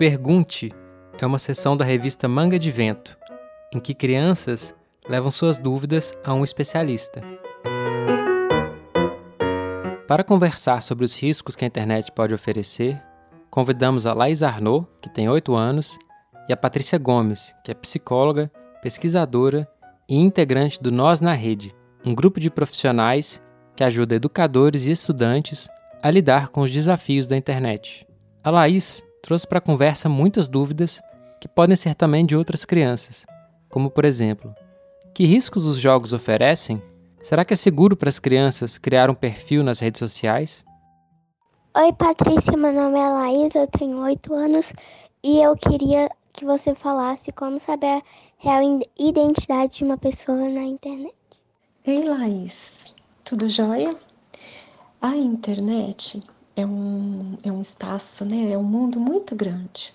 Pergunte é uma seção da revista Manga de Vento, em que crianças levam suas dúvidas a um especialista. Para conversar sobre os riscos que a internet pode oferecer, convidamos a Laís Arnaud, que tem 8 anos, e a Patrícia Gomes, que é psicóloga, pesquisadora e integrante do Nós na Rede, um grupo de profissionais que ajuda educadores e estudantes a lidar com os desafios da internet. A Laís trouxe para a conversa muitas dúvidas que podem ser também de outras crianças, como por exemplo, que riscos os jogos oferecem? Será que é seguro para as crianças criar um perfil nas redes sociais? Oi, Patrícia, meu nome é Laís, eu tenho 8 anos e eu queria que você falasse como saber a real identidade de uma pessoa na internet. Ei, Laís, tudo jóia? A internet é um, é um espaço, né? É um mundo muito grande.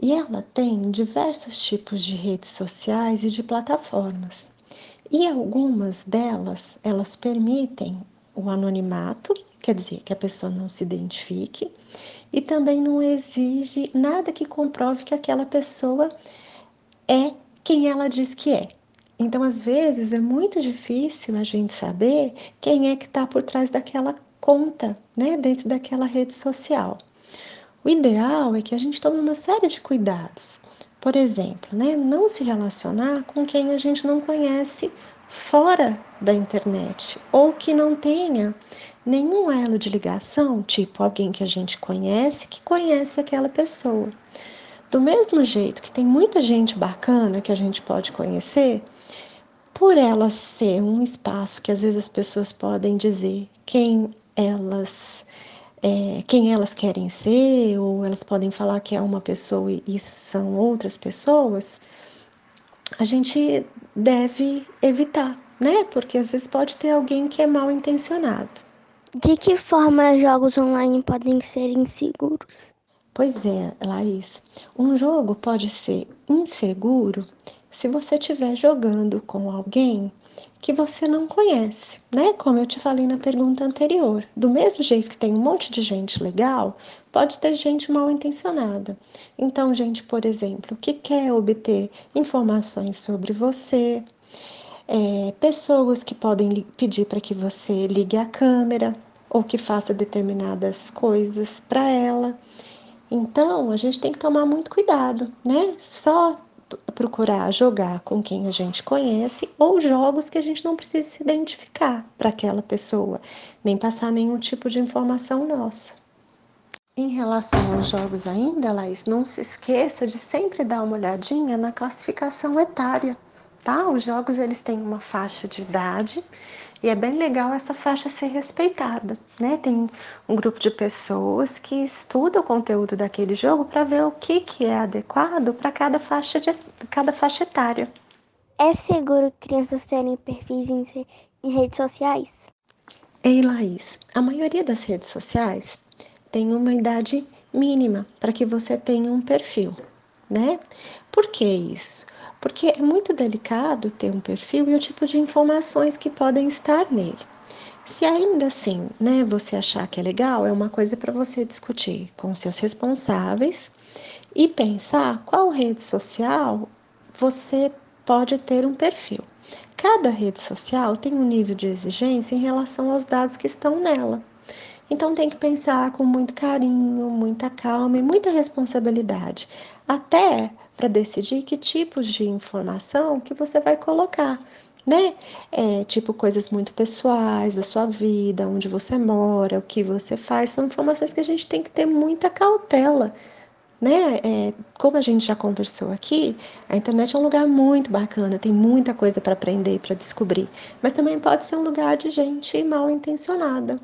E ela tem diversos tipos de redes sociais e de plataformas. E algumas delas, elas permitem o anonimato, quer dizer, que a pessoa não se identifique, e também não exige nada que comprove que aquela pessoa é quem ela diz que é. Então, às vezes, é muito difícil a gente saber quem é que está por trás daquela conta, né, dentro daquela rede social. O ideal é que a gente tome uma série de cuidados. Por exemplo, né, não se relacionar com quem a gente não conhece fora da internet ou que não tenha nenhum elo de ligação, tipo alguém que a gente conhece que conhece aquela pessoa. Do mesmo jeito que tem muita gente bacana que a gente pode conhecer, por ela ser um espaço que às vezes as pessoas podem dizer quem elas é, quem elas querem ser, ou elas podem falar que é uma pessoa e são outras pessoas, a gente deve evitar, né? Porque às vezes pode ter alguém que é mal intencionado. De que forma jogos online podem ser inseguros? Pois é, Laís. Um jogo pode ser inseguro se você estiver jogando com alguém que você não conhece, né? Como eu te falei na pergunta anterior. Do mesmo jeito que tem um monte de gente legal, pode ter gente mal intencionada. Então, gente, por exemplo, que quer obter informações sobre você, é, pessoas que podem pedir para que você ligue a câmera ou que faça determinadas coisas para ela. Então, a gente tem que tomar muito cuidado, né? Só procurar jogar com quem a gente conhece ou jogos que a gente não precisa se identificar para aquela pessoa, nem passar nenhum tipo de informação nossa. Em relação aos jogos ainda, Laís, não se esqueça de sempre dar uma olhadinha na classificação etária, tá? Os jogos eles têm uma faixa de idade e é bem legal essa faixa ser respeitada, né? Tem um grupo de pessoas que estuda o conteúdo daquele jogo para ver o que, que é adequado para cada faixa de cada faixa etária. É seguro crianças terem perfis em, em redes sociais? Ei, Laís, a maioria das redes sociais tem uma idade mínima para que você tenha um perfil, né? Por que isso? Porque é muito delicado ter um perfil e o tipo de informações que podem estar nele. Se ainda assim, né, você achar que é legal, é uma coisa para você discutir com seus responsáveis e pensar qual rede social você pode ter um perfil. Cada rede social tem um nível de exigência em relação aos dados que estão nela. Então tem que pensar com muito carinho, muita calma e muita responsabilidade, até para decidir que tipos de informação que você vai colocar, né? É, tipo coisas muito pessoais da sua vida, onde você mora, o que você faz, são informações que a gente tem que ter muita cautela. Né? É, como a gente já conversou aqui, a internet é um lugar muito bacana, tem muita coisa para aprender e para descobrir, mas também pode ser um lugar de gente mal intencionada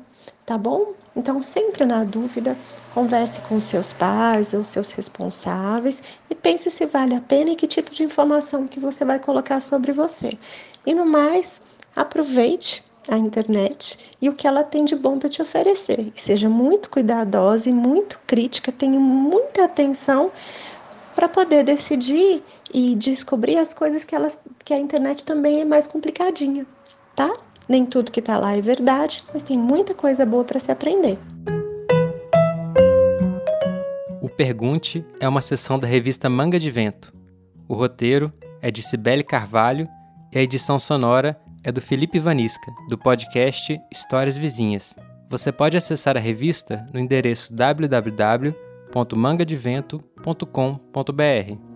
tá bom? Então, sempre na dúvida, converse com seus pais ou seus responsáveis e pense se vale a pena e que tipo de informação que você vai colocar sobre você. E no mais, aproveite a internet e o que ela tem de bom para te oferecer. E seja muito cuidadosa e muito crítica, tenha muita atenção para poder decidir e descobrir as coisas que, elas, que a internet também é mais complicadinha, tá? Nem tudo que está lá é verdade, mas tem muita coisa boa para se aprender. O Pergunte é uma sessão da revista Manga de Vento. O roteiro é de Cibele Carvalho e a edição sonora é do Felipe Vanisca, do podcast Histórias Vizinhas. Você pode acessar a revista no endereço www.mangadevento.com.br.